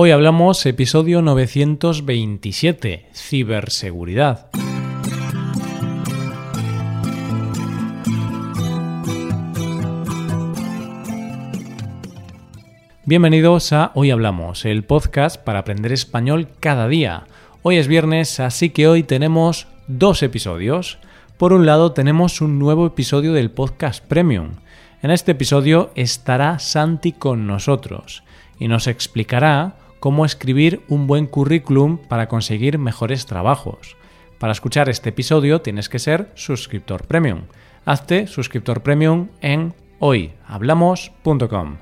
Hoy hablamos episodio 927, ciberseguridad. Bienvenidos a Hoy Hablamos, el podcast para aprender español cada día. Hoy es viernes, así que hoy tenemos dos episodios. Por un lado tenemos un nuevo episodio del podcast Premium. En este episodio estará Santi con nosotros y nos explicará cómo escribir un buen currículum para conseguir mejores trabajos. Para escuchar este episodio tienes que ser suscriptor premium. Hazte suscriptor premium en hoyhablamos.com.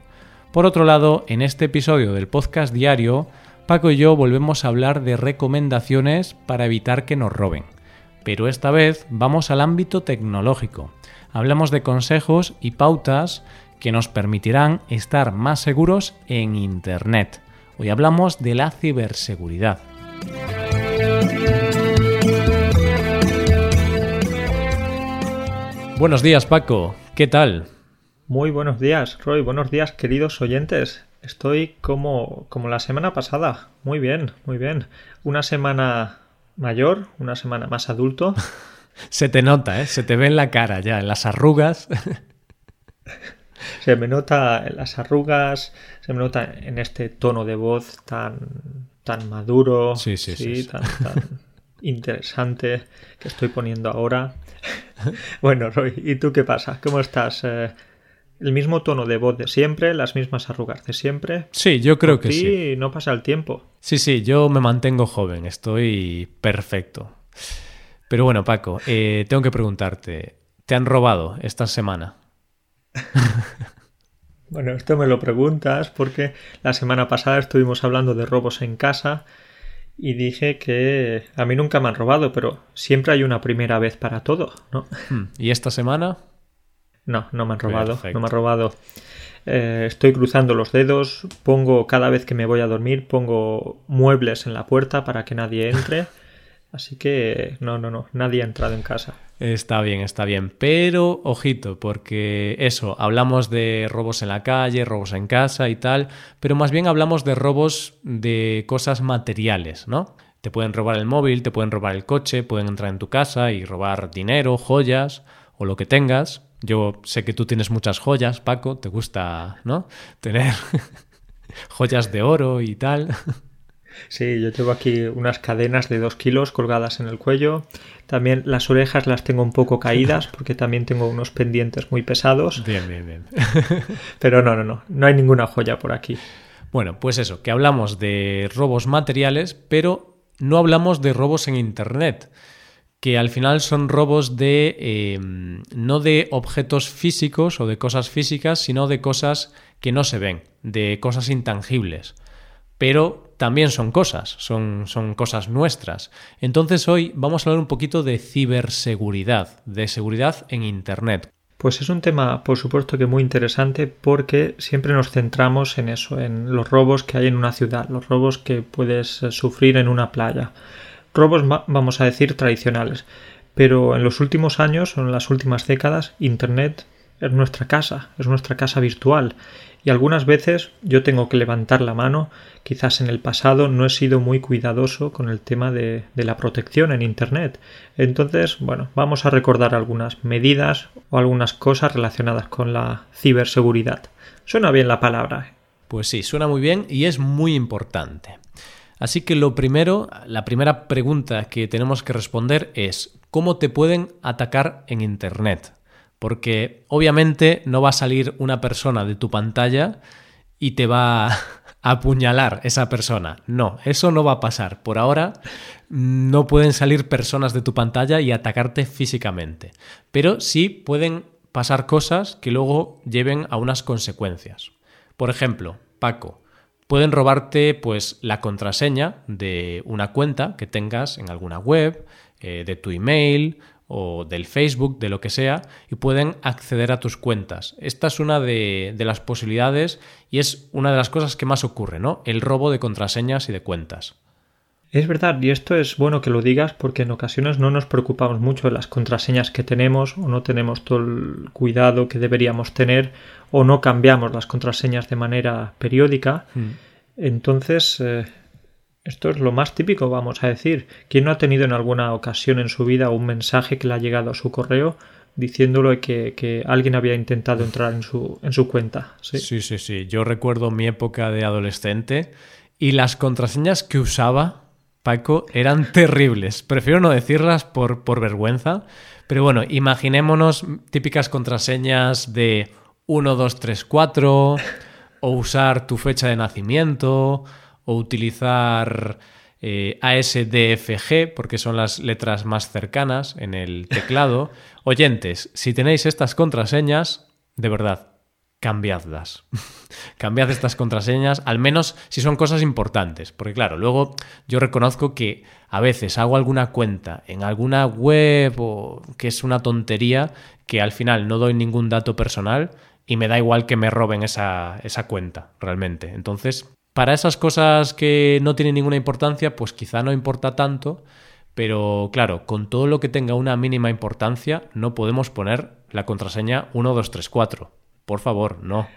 Por otro lado, en este episodio del podcast diario, Paco y yo volvemos a hablar de recomendaciones para evitar que nos roben. Pero esta vez vamos al ámbito tecnológico. Hablamos de consejos y pautas que nos permitirán estar más seguros en Internet. Hoy hablamos de la ciberseguridad. Buenos días Paco, ¿qué tal? Muy buenos días, Roy. Buenos días, queridos oyentes. Estoy como, como la semana pasada. Muy bien, muy bien. Una semana mayor, una semana más adulto. se te nota, ¿eh? Se te ve en la cara ya, en las arrugas. se me nota en las arrugas, se me nota en este tono de voz tan, tan maduro, sí, sí, sí, tan, interesante que estoy poniendo ahora. bueno, Roy, ¿y tú qué pasa? ¿Cómo estás? Eh, ¿El mismo tono de voz de siempre? ¿Las mismas arrugas de siempre? Sí, yo creo que sí. no pasa el tiempo. Sí, sí, yo me mantengo joven, estoy perfecto. Pero bueno, Paco, eh, tengo que preguntarte, ¿te han robado esta semana? bueno, esto me lo preguntas porque la semana pasada estuvimos hablando de robos en casa y dije que a mí nunca me han robado, pero siempre hay una primera vez para todo, ¿no? Hmm, ¿Y esta semana? No, no me han robado, no me han robado. Eh, estoy cruzando los dedos, pongo cada vez que me voy a dormir, pongo muebles en la puerta para que nadie entre. Así que no, no, no, nadie ha entrado en casa. Está bien, está bien. Pero, ojito, porque eso, hablamos de robos en la calle, robos en casa y tal, pero más bien hablamos de robos de cosas materiales, ¿no? Te pueden robar el móvil, te pueden robar el coche, pueden entrar en tu casa y robar dinero, joyas o lo que tengas. Yo sé que tú tienes muchas joyas, Paco, te gusta, ¿no? Tener joyas de oro y tal. Sí, yo tengo aquí unas cadenas de dos kilos colgadas en el cuello. También las orejas las tengo un poco caídas porque también tengo unos pendientes muy pesados. Bien, bien, bien. Pero no, no, no, no hay ninguna joya por aquí. Bueno, pues eso, que hablamos de robos materiales, pero no hablamos de robos en Internet, que al final son robos de eh, no de objetos físicos o de cosas físicas, sino de cosas que no se ven, de cosas intangibles. Pero también son cosas, son, son cosas nuestras. Entonces hoy vamos a hablar un poquito de ciberseguridad, de seguridad en Internet. Pues es un tema, por supuesto, que muy interesante porque siempre nos centramos en eso, en los robos que hay en una ciudad, los robos que puedes eh, sufrir en una playa. Robos, vamos a decir, tradicionales. Pero en los últimos años en las últimas décadas, Internet es nuestra casa, es nuestra casa virtual y algunas veces yo tengo que levantar la mano. Quizás en el pasado no he sido muy cuidadoso con el tema de, la protección en Internet. Entonces, bueno, vamos a recordar algunas medidas o algunas cosas relacionadas con la ciberseguridad. Suena bien la palabra. Pues sí, suena muy bien y es muy importante. Así que lo primero, la primera pregunta que tenemos que responder es ¿cómo te pueden atacar en Internet? Porque obviamente no va a salir una persona de tu pantalla y te va a apuñalar esa persona. No, eso no va a pasar. Por ahora no pueden salir personas de tu pantalla y atacarte físicamente. Pero sí pueden pasar cosas que luego lleven a unas consecuencias. Por ejemplo, Paco, pueden robarte pues la contraseña de una cuenta que tengas en alguna web, eh, de tu email o del Facebook, de lo que sea, y pueden acceder a tus cuentas. Esta es una de, las posibilidades y es una de las cosas que más ocurre, ¿no? El robo de contraseñas y de cuentas. Es verdad, y esto es bueno que lo digas porque en ocasiones no nos preocupamos mucho de las contraseñas que tenemos o no tenemos todo el cuidado que deberíamos tener o no cambiamos las contraseñas de manera periódica. Mm. Entonces, eh, esto es lo más típico, vamos a decir. ¿Quién no ha tenido en alguna ocasión en su vida un mensaje que le ha llegado a su correo diciéndolo que, que alguien había intentado entrar en su, en su cuenta? ¿sí? sí, sí, sí. Yo recuerdo mi época de adolescente y las contraseñas que usaba Paco eran terribles. Prefiero no decirlas por, por vergüenza, pero bueno, imaginémonos típicas contraseñas de 1, 2, 3, 4, o usar tu fecha de nacimiento, o utilizar eh, ASDFG, porque son las letras más cercanas en el teclado. Oyentes, si tenéis estas contraseñas, de verdad, cambiadlas. Cambiad estas contraseñas, al menos si son cosas importantes. Porque claro, luego yo reconozco que a veces hago alguna cuenta en alguna web o que es una tontería que al final no doy ningún dato personal y me da igual que me roben esa, esa cuenta, realmente. Entonces, para esas cosas que no tienen ninguna importancia, pues quizá no importa tanto, pero claro, con todo lo que tenga una mínima importancia, no podemos poner la contraseña 1234. Por favor, no.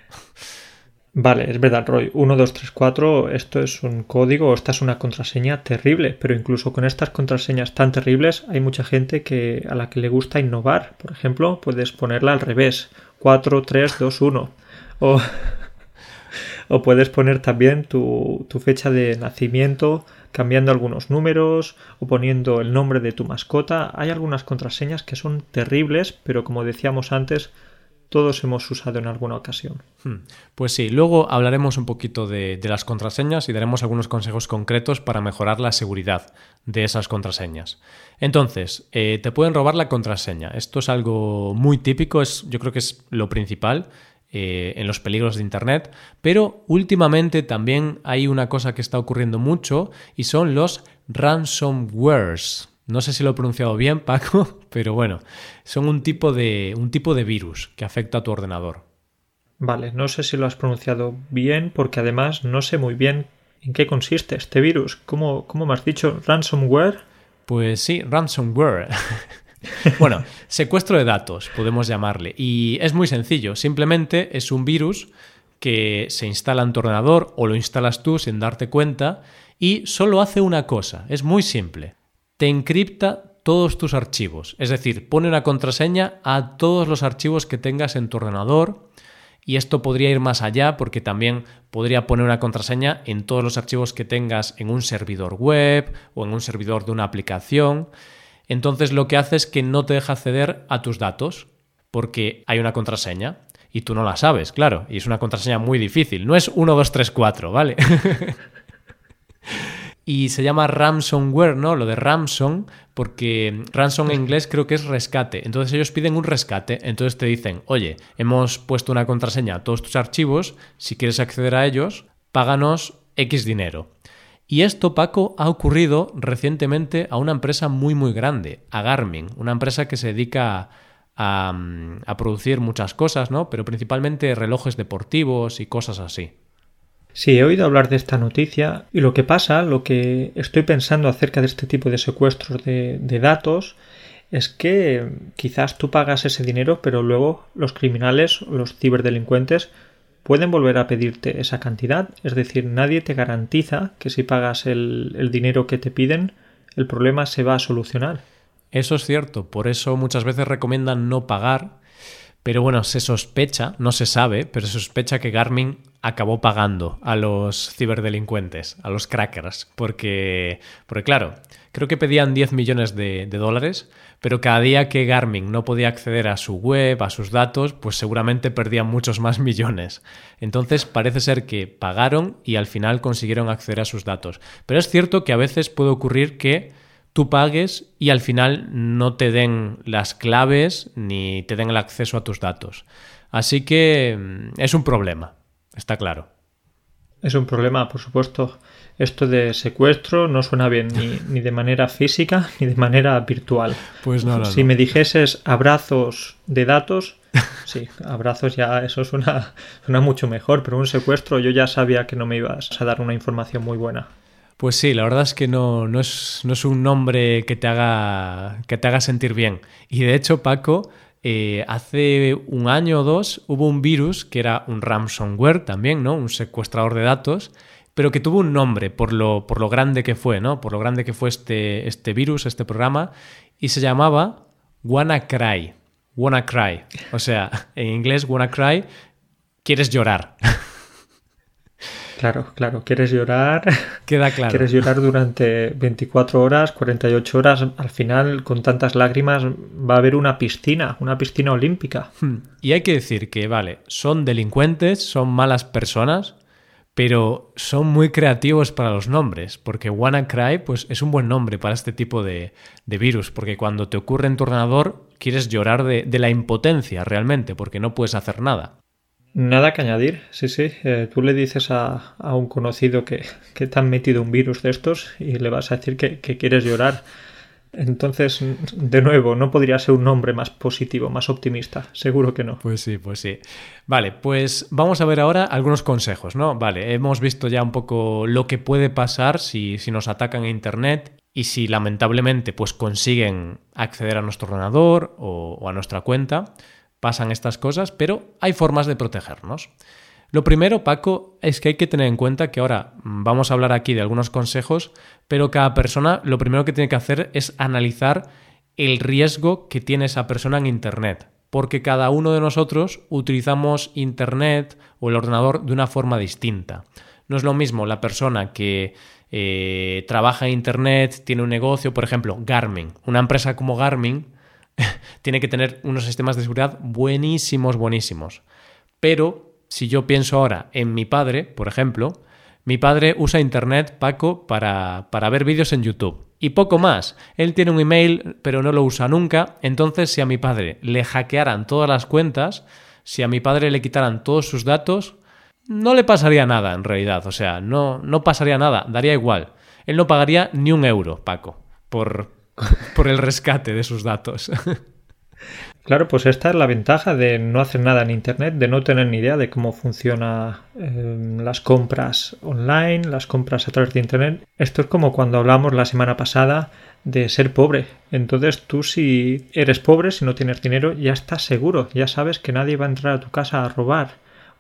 Vale, es verdad, Roy. 1, 2, 3, 4, esto es un código, esta es una contraseña terrible, pero incluso con estas contraseñas tan terribles hay mucha gente que, a la que le gusta innovar. Por ejemplo, puedes ponerla al revés, 4, 3, 2, 1. O, o puedes poner también tu, fecha de nacimiento, cambiando algunos números o poniendo el nombre de tu mascota. Hay algunas contraseñas que son terribles, pero como decíamos antes, todos hemos usado en alguna ocasión. Hmm. Pues sí, luego hablaremos un poquito de, las contraseñas y daremos algunos consejos concretos para mejorar la seguridad de esas contraseñas. Entonces, eh, te pueden robar la contraseña. Esto es algo muy típico, es, yo creo que es lo principal. Eh, en los peligros de Internet, pero últimamente también hay una cosa que está ocurriendo mucho y son los ransomwares. No sé si lo he pronunciado bien, Paco, pero bueno, son un tipo de, un tipo de virus que afecta a tu ordenador. Vale, no sé si lo has pronunciado bien porque además no sé muy bien en qué consiste este virus. ¿Cómo, cómo me has dicho? ¿Ransomware? Pues sí, ransomware. bueno, secuestro de datos, podemos llamarle. Y es muy sencillo, simplemente es un virus que se instala en tu ordenador o lo instalas tú sin darte cuenta y solo hace una cosa, es muy simple te encripta todos tus archivos. Es decir, pone una contraseña a todos los archivos que tengas en tu ordenador. Y esto podría ir más allá porque también podría poner una contraseña en todos los archivos que tengas en un servidor web o en un servidor de una aplicación. Entonces lo que hace es que no te deja acceder a tus datos porque hay una contraseña y tú no la sabes, claro. Y es una contraseña muy difícil. No es 1, 2, 3, 4, ¿vale? y se llama ransomware, ¿no? Lo de ransom, porque ransom en inglés creo que es rescate. Entonces ellos piden un rescate, entonces te dicen, oye, hemos puesto una contraseña a todos tus archivos, si quieres acceder a ellos, páganos X dinero. Y esto, Paco, ha ocurrido recientemente a una empresa muy muy grande, a Garmin, una empresa que se dedica a, a producir muchas cosas, ¿no? Pero principalmente relojes deportivos y cosas así. Sí, he oído hablar de esta noticia y lo que pasa, lo que estoy pensando acerca de este tipo de secuestros de, datos, es que quizás tú pagas ese dinero, pero luego los criminales, los ciberdelincuentes, pueden volver a pedirte esa cantidad. Es decir, nadie te garantiza que si pagas el, dinero que te piden, el problema se va a solucionar. Eso es cierto, por eso muchas veces recomiendan no pagar pero bueno, se sospecha, no se sabe, pero se sospecha que Garmin acabó pagando a los ciberdelincuentes, a los crackers, porque, porque claro, creo que pedían 10 millones de, dólares, pero cada día que Garmin no podía acceder a su web, a sus datos, pues seguramente perdían muchos más millones. Entonces parece ser que pagaron y al final consiguieron acceder a sus datos. Pero es cierto que a veces puede ocurrir que tú pagues y al final no te den las claves ni te den el acceso a tus datos. Así que mm, es un problema, está claro. Es un problema, por supuesto. Esto de secuestro no suena bien ni, de manera física ni de manera virtual. Pues no, no Si me dijeses abrazos de datos, sí, abrazos ya, eso suena, suena mucho mejor, pero un secuestro yo ya sabía que no me ibas a dar una información muy buena. Pues sí, la verdad es que no, no, es, no es un nombre que te, haga, que te haga sentir bien. Y de hecho, Paco, eh, hace un año o dos hubo un virus que era un ransomware también, ¿no? Un secuestrador de datos, pero que tuvo un nombre por lo, por lo grande que fue, ¿no? Por lo grande que fue este, este virus, este programa, y se llamaba WannaCry. WannaCry. O sea, en inglés WannaCry, quieres llorar. Claro, claro, quieres llorar. Queda claro. Quieres llorar durante 24 horas, 48 horas. Al final, con tantas lágrimas, va a haber una piscina, una piscina olímpica. Hmm. Y hay que decir que, vale, son delincuentes, son malas personas, pero son muy creativos para los nombres, porque WannaCry pues, es un buen nombre para este tipo de, virus, porque cuando te ocurre en tu ordenador quieres llorar de, de la impotencia realmente, porque no puedes hacer nada. Nada que añadir, sí, sí. Eh, tú le dices a, un conocido que, que, te han metido un virus de estos y le vas a decir que, quieres llorar. Entonces, de nuevo, no podría ser un nombre más positivo, más optimista. Seguro que no. Pues sí, pues sí. Vale, pues vamos a ver ahora algunos consejos, ¿no? Vale, hemos visto ya un poco lo que puede pasar si, si nos atacan a Internet y si lamentablemente pues consiguen acceder a nuestro ordenador o a nuestra cuenta pasan estas cosas, pero hay formas de protegernos. Lo primero, Paco, es que hay que tener en cuenta que ahora vamos a hablar aquí de algunos consejos, pero cada persona lo primero que tiene que hacer es analizar el riesgo que tiene esa persona en Internet, porque cada uno de nosotros utilizamos Internet o el ordenador de una forma distinta. No es lo mismo la persona que eh, trabaja en Internet, tiene un negocio, por ejemplo, Garmin. Una empresa como Garmin tiene que tener unos sistemas de seguridad buenísimos, buenísimos. Pero si yo pienso ahora en mi padre, por ejemplo, mi padre usa Internet, Paco, para, para ver vídeos en YouTube. Y poco más. Él tiene un email, pero no lo usa nunca. Entonces, si a mi padre le hackearan todas las cuentas, si a mi padre le quitaran todos sus datos, no le pasaría nada en realidad. O sea, no, no pasaría nada, daría igual. Él no pagaría ni un euro, Paco, por, por el rescate de sus datos. Claro, pues esta es la ventaja de no hacer nada en Internet, de no tener ni idea de cómo funcionan em, las compras online, las compras a través de Internet. Esto es como cuando hablamos la semana pasada de ser pobre. Entonces tú si eres pobre, si no tienes dinero, ya estás seguro, ya sabes que nadie va a entrar a tu casa a robar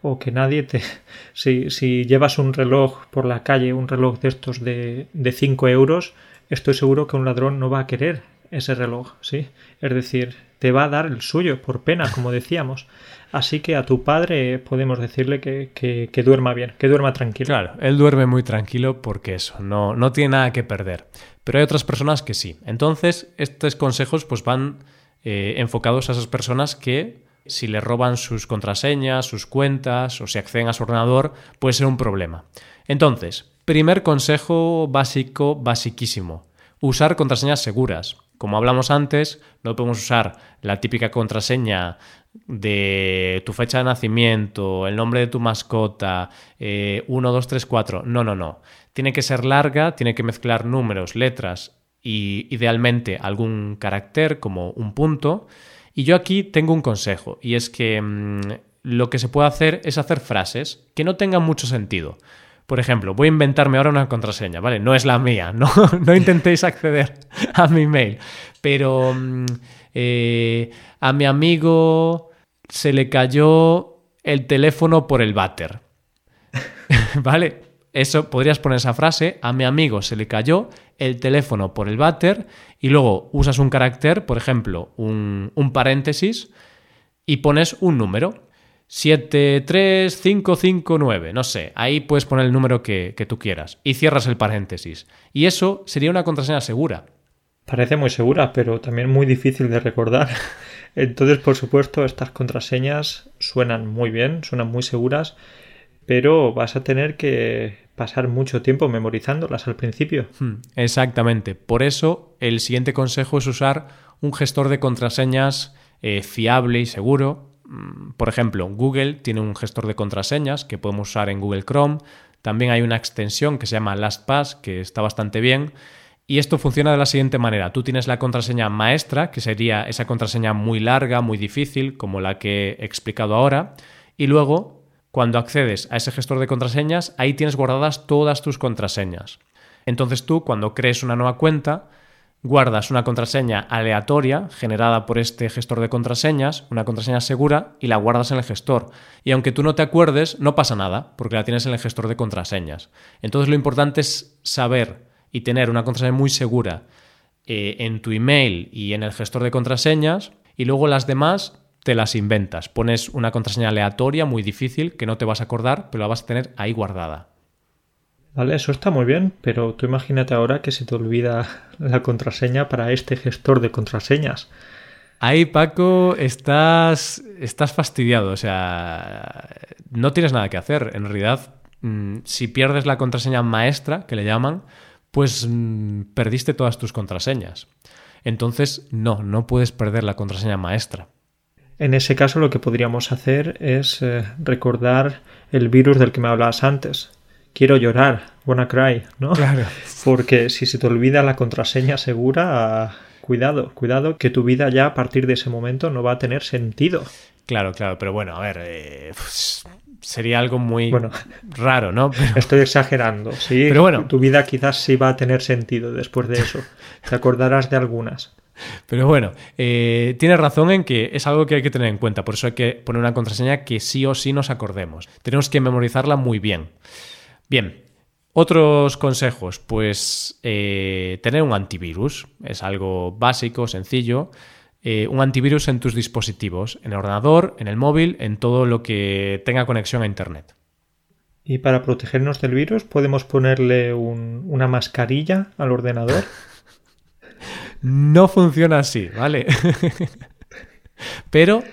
o que nadie te... Si, si llevas un reloj por la calle, un reloj de estos de, de 5 euros, estoy seguro que un ladrón no va a querer ese reloj, ¿sí? Es decir, te va a dar el suyo por pena, como decíamos. Así que a tu padre podemos decirle que, que, duerma bien, que duerma tranquilo. Claro, él duerme muy tranquilo porque eso, no, no tiene nada que perder. Pero hay otras personas que sí. Entonces, estos consejos pues van eh, enfocados a esas personas que si le roban sus contraseñas, sus cuentas o si acceden a su ordenador, puede ser un problema. Entonces, Primer consejo básico, basiquísimo. Usar contraseñas seguras. Como hablamos antes, no podemos usar la típica contraseña de tu fecha de nacimiento, el nombre de tu mascota, 1, 2, 3, 4. No, no, no. Tiene que ser larga, tiene que mezclar números, letras y idealmente algún carácter como un punto. Y yo aquí tengo un consejo y es que mm, lo que se puede hacer es hacer frases que no tengan mucho sentido. Por ejemplo, voy a inventarme ahora una contraseña, ¿vale? No es la mía, no, intentéis acceder a mi mail. Pero mm, eh, a mi amigo se le cayó el teléfono por el váter. ¿Vale? Eso podrías poner esa frase, a mi amigo se le cayó el teléfono por el váter y luego usas un carácter, por ejemplo, un, un paréntesis y pones un número. 73559, no sé, ahí puedes poner el número que, tú quieras y cierras el paréntesis. Y eso sería una contraseña segura. Parece muy segura, pero también muy difícil de recordar. Entonces, por supuesto, estas contraseñas suenan muy bien, suenan muy seguras, pero vas a tener que pasar mucho tiempo memorizándolas al principio. Hmm, exactamente. Por eso, el siguiente consejo es usar un gestor de contraseñas eh, fiable y seguro por ejemplo, Google tiene un gestor de contraseñas que podemos usar en Google Chrome. También hay una extensión que se llama LastPass, que está bastante bien. Y esto funciona de la siguiente manera. Tú tienes la contraseña maestra, que sería esa contraseña muy larga, muy difícil, como la que he explicado ahora. Y luego, cuando accedes a ese gestor de contraseñas, ahí tienes guardadas todas tus contraseñas. Entonces tú, cuando crees una nueva cuenta, guardas una contraseña aleatoria generada por este gestor de contraseñas, una contraseña segura, y la guardas en el gestor. Y aunque tú no te acuerdes, no pasa nada, porque la tienes en el gestor de contraseñas. Entonces lo importante es saber y tener una contraseña muy segura eh, en tu email y en el gestor de contraseñas, y luego las demás te las inventas. Pones una contraseña aleatoria muy difícil que no te vas a acordar, pero la vas a tener ahí guardada. Vale, eso está muy bien, pero tú imagínate ahora que se te olvida la contraseña para este gestor de contraseñas. Ahí, Paco, estás, estás fastidiado. O sea, no tienes nada que hacer. En realidad, mm, si pierdes la contraseña maestra, que le llaman, pues mm, perdiste todas tus contraseñas. Entonces, no, no puedes perder la contraseña maestra. En ese caso, lo que podríamos hacer es eh, recordar el virus del que me hablabas antes, quiero llorar, wanna cry, ¿no? Claro. Porque si se te olvida la contraseña segura, cuidado, cuidado, que tu vida ya a partir de ese momento no va a tener sentido. Claro, claro, pero bueno, a ver, eh, pues, sería algo muy raro, ¿no? Estoy exagerando, sí. Pero bueno. Tu vida quizás sí va a tener sentido después de eso. Te acordarás de algunas. Pero bueno, eh, tienes razón en que es algo que hay que tener en cuenta. Por eso hay que poner una contraseña que sí o sí nos acordemos. Tenemos que memorizarla muy bien. Bien, otros consejos, pues eh, tener un antivirus, es algo básico, sencillo. Eh, un antivirus en tus dispositivos, en el ordenador, en el móvil, en todo lo que tenga conexión a Internet. Y para protegernos del virus, ¿podemos ponerle una mascarilla al ordenador? no funciona así, ¿vale? Pero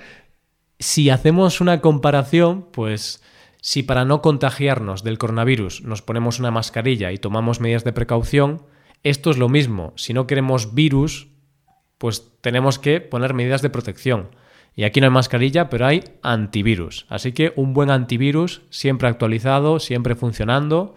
si hacemos una comparación, pues si para no contagiarnos del coronavirus nos ponemos una mascarilla y tomamos medidas de precaución, esto es lo mismo. Si no queremos virus, pues tenemos que poner medidas de protección. Y aquí no hay mascarilla, pero hay antivirus. Así que un buen antivirus, siempre actualizado, siempre funcionando,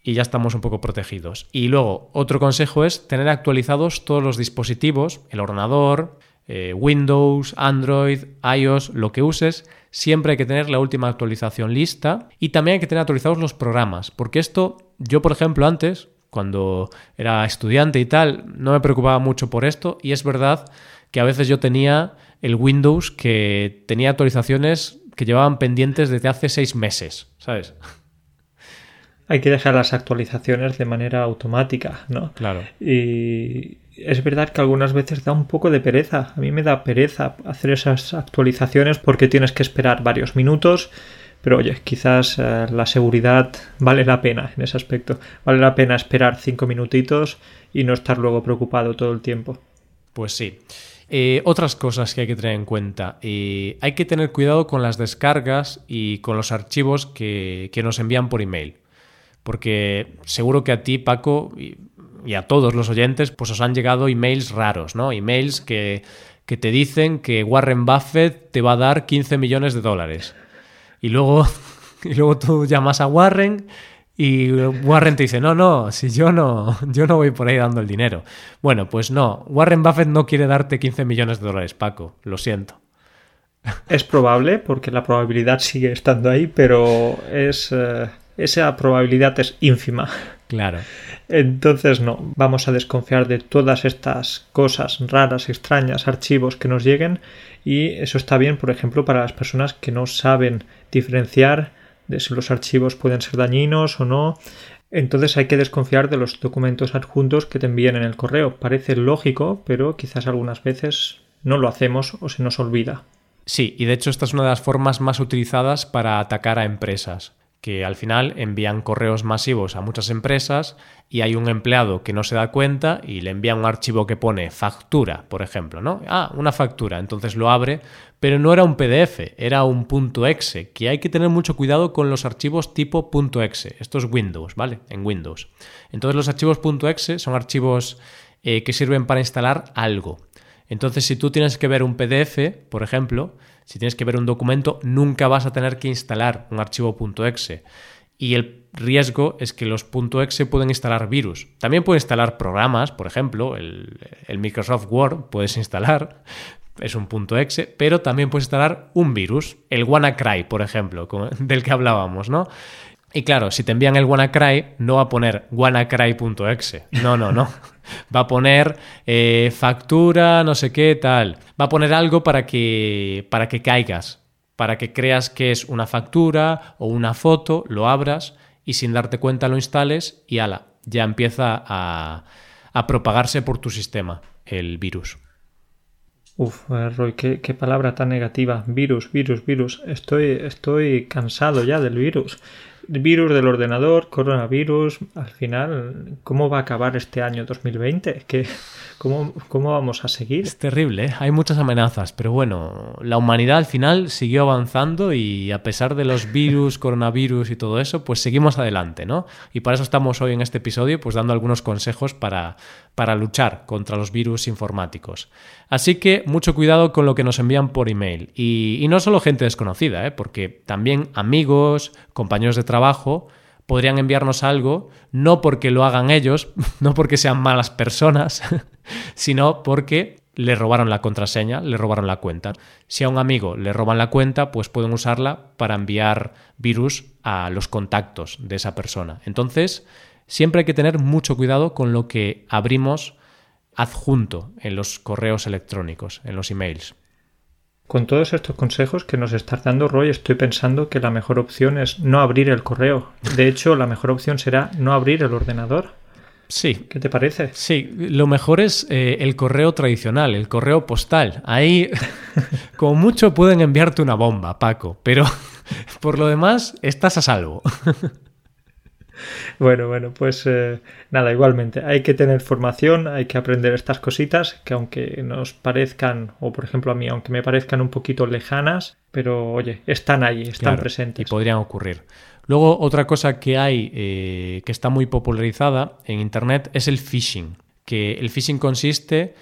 y ya estamos un poco protegidos. Y luego, otro consejo es tener actualizados todos los dispositivos, el ordenador, eh, Windows, Android, iOS, lo que uses, siempre hay que tener la última actualización lista y también hay que tener actualizados los programas, porque esto, yo por ejemplo antes, cuando era estudiante y tal, no me preocupaba mucho por esto y es verdad que a veces yo tenía el Windows que tenía actualizaciones que llevaban pendientes desde hace seis meses, ¿sabes? Hay que dejar las actualizaciones de manera automática, ¿no? Claro. Y, es verdad que algunas veces da un poco de pereza. A mí me da pereza hacer esas actualizaciones porque tienes que esperar varios minutos. Pero oye, quizás eh, la seguridad vale la pena en ese aspecto. Vale la pena esperar cinco minutitos y no estar luego preocupado todo el tiempo. Pues sí. Eh, otras cosas que hay que tener en cuenta. Eh, hay que tener cuidado con las descargas y con los archivos que, que nos envían por email. Porque seguro que a ti, Paco, y a todos los oyentes, pues os han llegado emails raros, ¿no? Emails que, que te dicen que Warren Buffett te va a dar 15 millones de dólares. Y luego, y luego tú llamas a Warren y Warren te dice, no, no, si yo no, yo no voy por ahí dando el dinero. Bueno, pues no, Warren Buffett no quiere darte 15 millones de dólares, Paco, lo siento. Es probable, porque la probabilidad sigue estando ahí, pero es, eh, esa probabilidad es ínfima. Claro. Entonces no, vamos a desconfiar de todas estas cosas raras, extrañas, archivos que nos lleguen y eso está bien, por ejemplo, para las personas que no saben diferenciar de si los archivos pueden ser dañinos o no. Entonces hay que desconfiar de los documentos adjuntos que te envíen en el correo. Parece lógico, pero quizás algunas veces no lo hacemos o se nos olvida. Sí, y de hecho esta es una de las formas más utilizadas para atacar a empresas que al final envían correos masivos a muchas empresas y hay un empleado que no se da cuenta y le envía un archivo que pone factura, por ejemplo, ¿no? Ah, una factura, entonces lo abre, pero no era un PDF, era un .exe, que hay que tener mucho cuidado con los archivos tipo .exe. Esto es Windows, ¿vale? En Windows. Entonces los archivos .exe son archivos eh, que sirven para instalar algo. Entonces si tú tienes que ver un PDF, por ejemplo, si tienes que ver un documento, nunca vas a tener que instalar un archivo .exe. Y el riesgo es que los .exe pueden instalar virus. También pueden instalar programas, por ejemplo, el, Microsoft Word puedes instalar, es un .exe, pero también puedes instalar un virus, el WannaCry, por ejemplo, del que hablábamos, ¿no? Y claro, si te envían el WannaCry, no va a poner wannacry.exe. No, no, no. Va a poner eh, factura, no sé qué, tal. Va a poner algo para que, para que caigas, para que creas que es una factura o una foto, lo abras y sin darte cuenta lo instales y ala, ya empieza a, propagarse por tu sistema el virus. Uf, eh, Roy, qué, qué, palabra tan negativa. Virus, virus, virus. Estoy, estoy cansado ya del virus virus del ordenador, coronavirus, al final, ¿cómo va a acabar este año 2020? ¿Qué, cómo, ¿Cómo vamos a seguir? Es terrible, ¿eh? hay muchas amenazas, pero bueno, la humanidad al final siguió avanzando y a pesar de los virus, coronavirus y todo eso, pues seguimos adelante, ¿no? Y para eso estamos hoy en este episodio, pues dando algunos consejos para, para luchar contra los virus informáticos. Así que mucho cuidado con lo que nos envían por email. Y, no solo gente desconocida, ¿eh? porque también amigos, compañeros de trabajo, podrían enviarnos algo, no porque lo hagan ellos, no porque sean malas personas, sino porque le robaron la contraseña, le robaron la cuenta. Si a un amigo le roban la cuenta, pues pueden usarla para enviar virus a los contactos de esa persona. Entonces, siempre hay que tener mucho cuidado con lo que abrimos adjunto en los correos electrónicos, en los emails. Con todos estos consejos que nos estás dando, Roy, estoy pensando que la mejor opción es no abrir el correo. De hecho, la mejor opción será no abrir el ordenador. Sí. ¿Qué te parece? Sí, lo mejor es eh, el correo tradicional, el correo postal. Ahí, como mucho, pueden enviarte una bomba, Paco, pero por lo demás, estás a salvo. Bueno, bueno, pues eh, nada, igualmente, hay que tener formación, hay que aprender estas cositas que aunque nos parezcan, o por ejemplo a mí, aunque me parezcan un poquito lejanas, pero oye, están ahí, están presentes. Y podrían ocurrir. Luego, otra cosa que hay eh, que está muy popularizada en Internet es el phishing, que el phishing consiste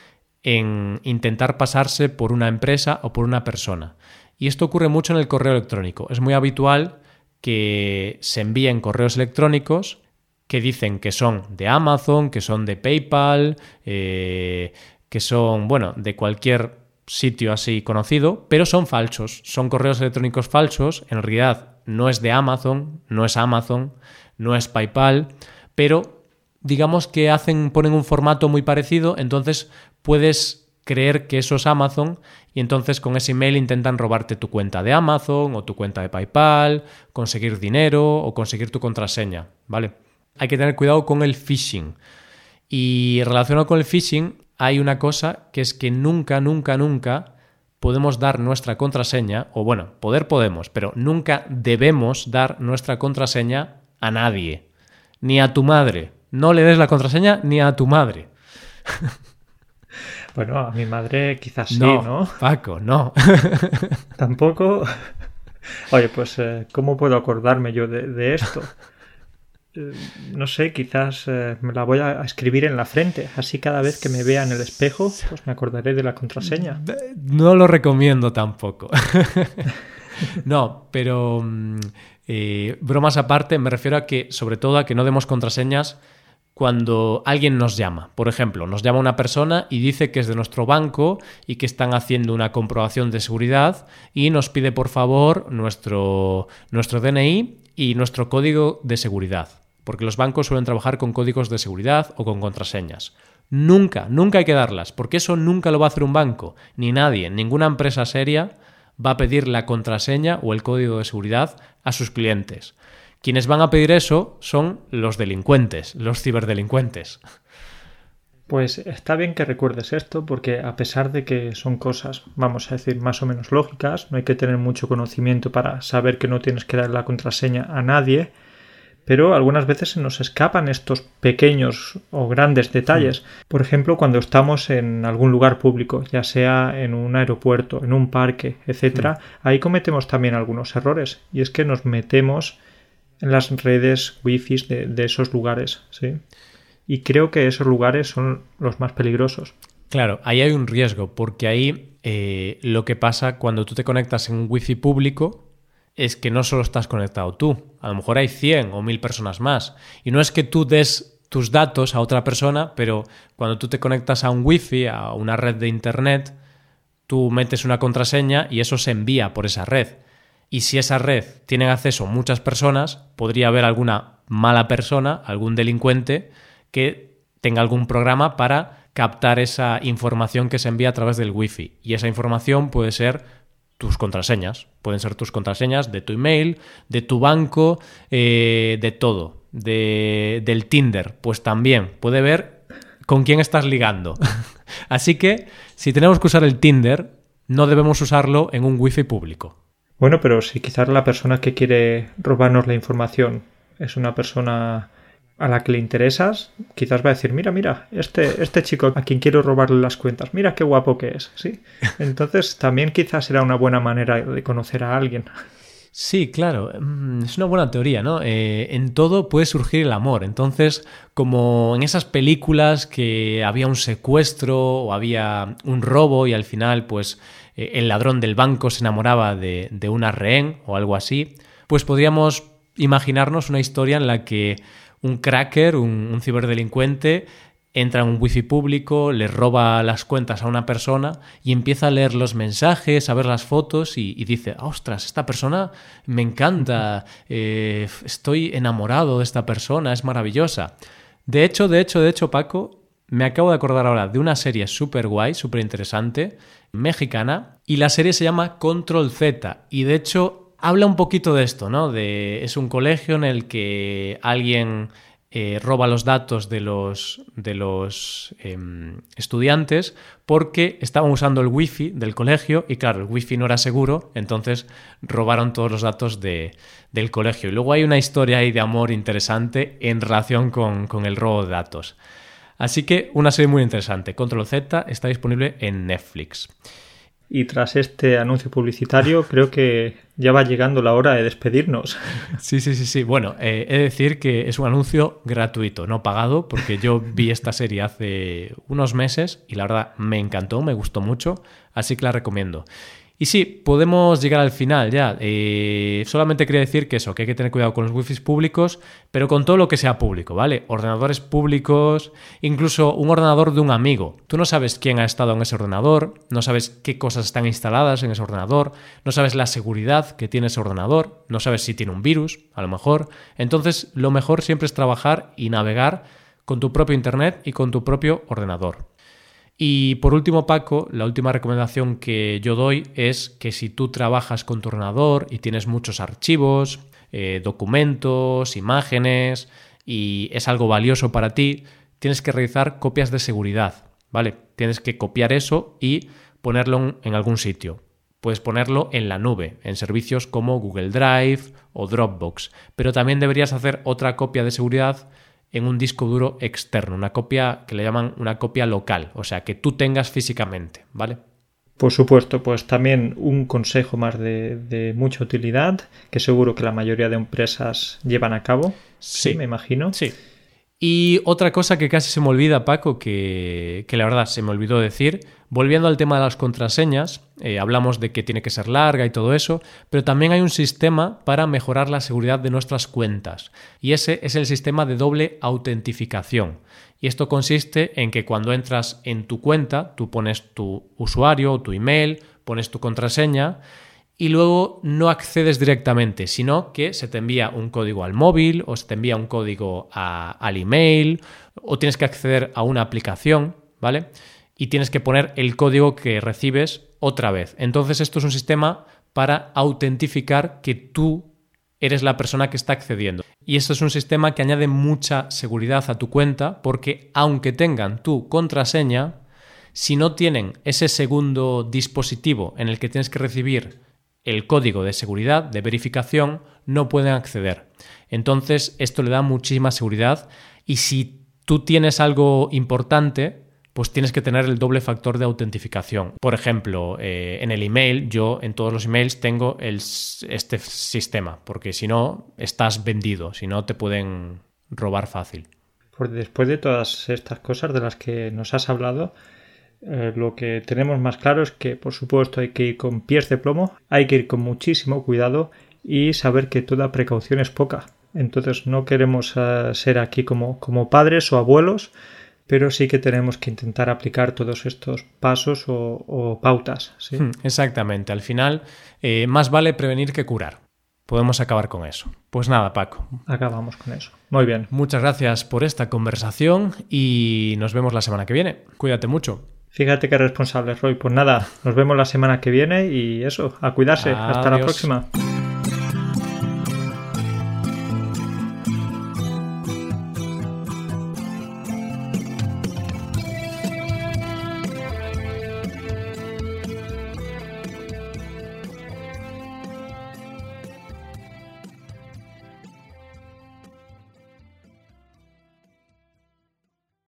en intentar pasarse por una empresa o por una persona. Y esto ocurre mucho en el correo electrónico. Es muy habitual que se envíen correos electrónicos que dicen que son de Amazon, que son de PayPal, eh, que son, bueno, de cualquier sitio así conocido, pero son falsos, son correos electrónicos falsos, en realidad no es de Amazon, no es Amazon, no es PayPal, pero digamos que hacen, ponen un formato muy parecido, entonces puedes creer que eso es Amazon y entonces con ese email intentan robarte tu cuenta de Amazon o tu cuenta de PayPal, conseguir dinero o conseguir tu contraseña, ¿vale? Hay que tener cuidado con el phishing. Y relacionado con el phishing hay una cosa que es que nunca, nunca, nunca podemos dar nuestra contraseña, o bueno, poder podemos, pero nunca debemos dar nuestra contraseña a nadie, ni a tu madre. No le des la contraseña ni a tu madre. Bueno, a mi madre quizás sí, ¿no? Paco, no. Tampoco. Oye, pues, eh, ¿cómo puedo acordarme yo de, esto? Eh, no sé, quizás eh, me la voy a escribir en la frente. Así cada vez que me vea en el espejo, pues me acordaré de la contraseña. No lo recomiendo tampoco. no, pero mm, bromas aparte, me refiero a que, sobre todo, a que no demos contraseñas cuando alguien nos llama. Por ejemplo, nos llama una persona y dice que es de nuestro banco y que están haciendo una comprobación de seguridad y nos pide por favor nuestro, nuestro DNI y nuestro código de seguridad, porque los bancos suelen trabajar con códigos de seguridad o con contraseñas. Nunca, nunca hay que darlas, porque eso nunca lo va a hacer un banco, ni nadie, ninguna empresa seria va a pedir la contraseña o el código de seguridad a sus clientes. Quienes van a pedir eso son los delincuentes, los ciberdelincuentes. Pues está bien que recuerdes esto porque a pesar de que son cosas, vamos a decir, más o menos lógicas, no hay que tener mucho conocimiento para saber que no tienes que dar la contraseña a nadie, pero algunas veces se nos escapan estos pequeños o grandes detalles. Mm. Por ejemplo, cuando estamos en algún lugar público, ya sea en un aeropuerto, en un parque, etcétera, mm. ahí cometemos también algunos errores y es que nos metemos en las redes wifi de, de esos lugares, ¿sí? Y creo que esos lugares son los más peligrosos. Claro, ahí hay un riesgo, porque ahí eh, lo que pasa cuando tú te conectas en un wifi público es que no solo estás conectado tú, a lo mejor hay 100 o 1000 personas más. Y no es que tú des tus datos a otra persona, pero cuando tú te conectas a un wifi, a una red de internet, tú metes una contraseña y eso se envía por esa red. Y si esa red tiene acceso muchas personas, podría haber alguna mala persona, algún delincuente que tenga algún programa para captar esa información que se envía a través del wifi. Y esa información puede ser tus contraseñas. Pueden ser tus contraseñas de tu email, de tu banco, eh, de todo. De, del Tinder, pues también puede ver con quién estás ligando. Así que si tenemos que usar el Tinder, no debemos usarlo en un wifi público. Bueno, pero si quizás la persona que quiere robarnos la información es una persona a la que le interesas, quizás va a decir, mira, mira, este, este chico a quien quiero robarle las cuentas, mira qué guapo que es, ¿sí? Entonces también quizás será una buena manera de conocer a alguien. Sí, claro, mm, es una buena teoría, ¿no? Eh, en todo puede surgir el amor. Entonces, como en esas películas que había un secuestro o había un robo y al final, pues eh, el ladrón del banco se enamoraba de, una rehén o algo así, pues podríamos imaginarnos una historia en la que un cracker, un, ciberdelincuente, entra en un wifi público, le roba las cuentas a una persona y empieza a leer los mensajes, a ver las fotos y, dice, ostras, esta persona me encanta, eh, estoy enamorado de esta persona, es maravillosa. De hecho, de hecho, de hecho, Paco, me acabo de acordar ahora de una serie súper guay, súper interesante, mexicana, y la serie se llama Control Z, y de hecho habla un poquito de esto, ¿no? De, es un colegio en el que alguien eh, roba los datos de los, de los em, estudiantes porque estaban usando el wifi del colegio y claro, el wifi no era seguro, entonces robaron todos los datos de, del colegio. Y luego hay una historia ahí de amor interesante en relación con, con el robo de datos. Así que una serie muy interesante. Control Z está disponible en Netflix. Y tras este anuncio publicitario, creo que ya va llegando la hora de despedirnos. Sí, sí, sí, sí. Bueno, eh, he de decir que es un anuncio gratuito, no pagado, porque yo vi esta serie hace unos meses y la verdad me encantó, me gustó mucho, así que la recomiendo. Y sí, podemos llegar al final ya. Eh, solamente quería decir que eso, que hay que tener cuidado con los wifi públicos, pero con todo lo que sea público, ¿vale? Ordenadores públicos, incluso un ordenador de un amigo. Tú no sabes quién ha estado en ese ordenador, no sabes qué cosas están instaladas en ese ordenador, no sabes la seguridad que tiene ese ordenador, no sabes si tiene un virus, a lo mejor. Entonces, lo mejor siempre es trabajar y navegar con tu propio Internet y con tu propio ordenador. Y por último, Paco, la última recomendación que yo doy es que si tú trabajas con tu ordenador y tienes muchos archivos, eh, documentos, imágenes y es algo valioso para ti, tienes que realizar copias de seguridad, ¿vale? Tienes que copiar eso y ponerlo en algún sitio. Puedes ponerlo en la nube, en servicios como Google Drive o Dropbox, pero también deberías hacer otra copia de seguridad en un disco duro externo, una copia que le llaman una copia local, o sea, que tú tengas físicamente, ¿vale? Por supuesto, pues también un consejo más de, mucha utilidad, que seguro que la mayoría de empresas llevan a cabo. Sí, me imagino. Sí. Y otra cosa que casi se me olvida, Paco, que, la verdad se me olvidó decir, volviendo al tema de las contraseñas, eh, hablamos de que tiene que ser larga y todo eso, pero también hay un sistema para mejorar la seguridad de nuestras cuentas, y ese es el sistema de doble autentificación. Y esto consiste en que cuando entras en tu cuenta, tú pones tu usuario tu email, pones tu contraseña, y luego no accedes directamente, sino que se te envía un código al móvil o se te envía un código al email o tienes que acceder a una aplicación, ¿vale? Y tienes que poner el código que recibes otra vez. Entonces esto es un sistema para autentificar que tú eres la persona que está accediendo. Y esto es un sistema que añade mucha seguridad a tu cuenta porque aunque tengan tu contraseña, si no tienen ese segundo dispositivo en el que tienes que recibir el código de seguridad, de verificación, no pueden acceder. Entonces, esto le da muchísima seguridad y si tú tienes algo importante, pues tienes que tener el doble factor de autentificación. Por ejemplo, eh, en el email, yo en todos los emails tengo este sistema, porque si no, estás vendido, si no, te pueden robar fácil. después de todas estas cosas de las que nos has hablado, eh, lo que tenemos más claro es que, por supuesto, hay que ir con pies de plomo, hay que ir con muchísimo cuidado y saber que toda precaución es poca. Entonces no queremos eh, ser aquí como, como padres o abuelos, pero sí que tenemos que intentar aplicar todos estos pasos o, pautas. ¿sí? Hmm, exactamente, al final eh, más vale prevenir que curar. Podemos acabar con eso. Pues nada, Paco. Acabamos con eso. Muy bien. Muchas gracias por esta conversación y nos vemos la semana que viene. Cuídate mucho. Fíjate qué responsable, Roy. Pues nada, nos vemos la semana que viene y eso, a cuidarse. Hasta la próxima.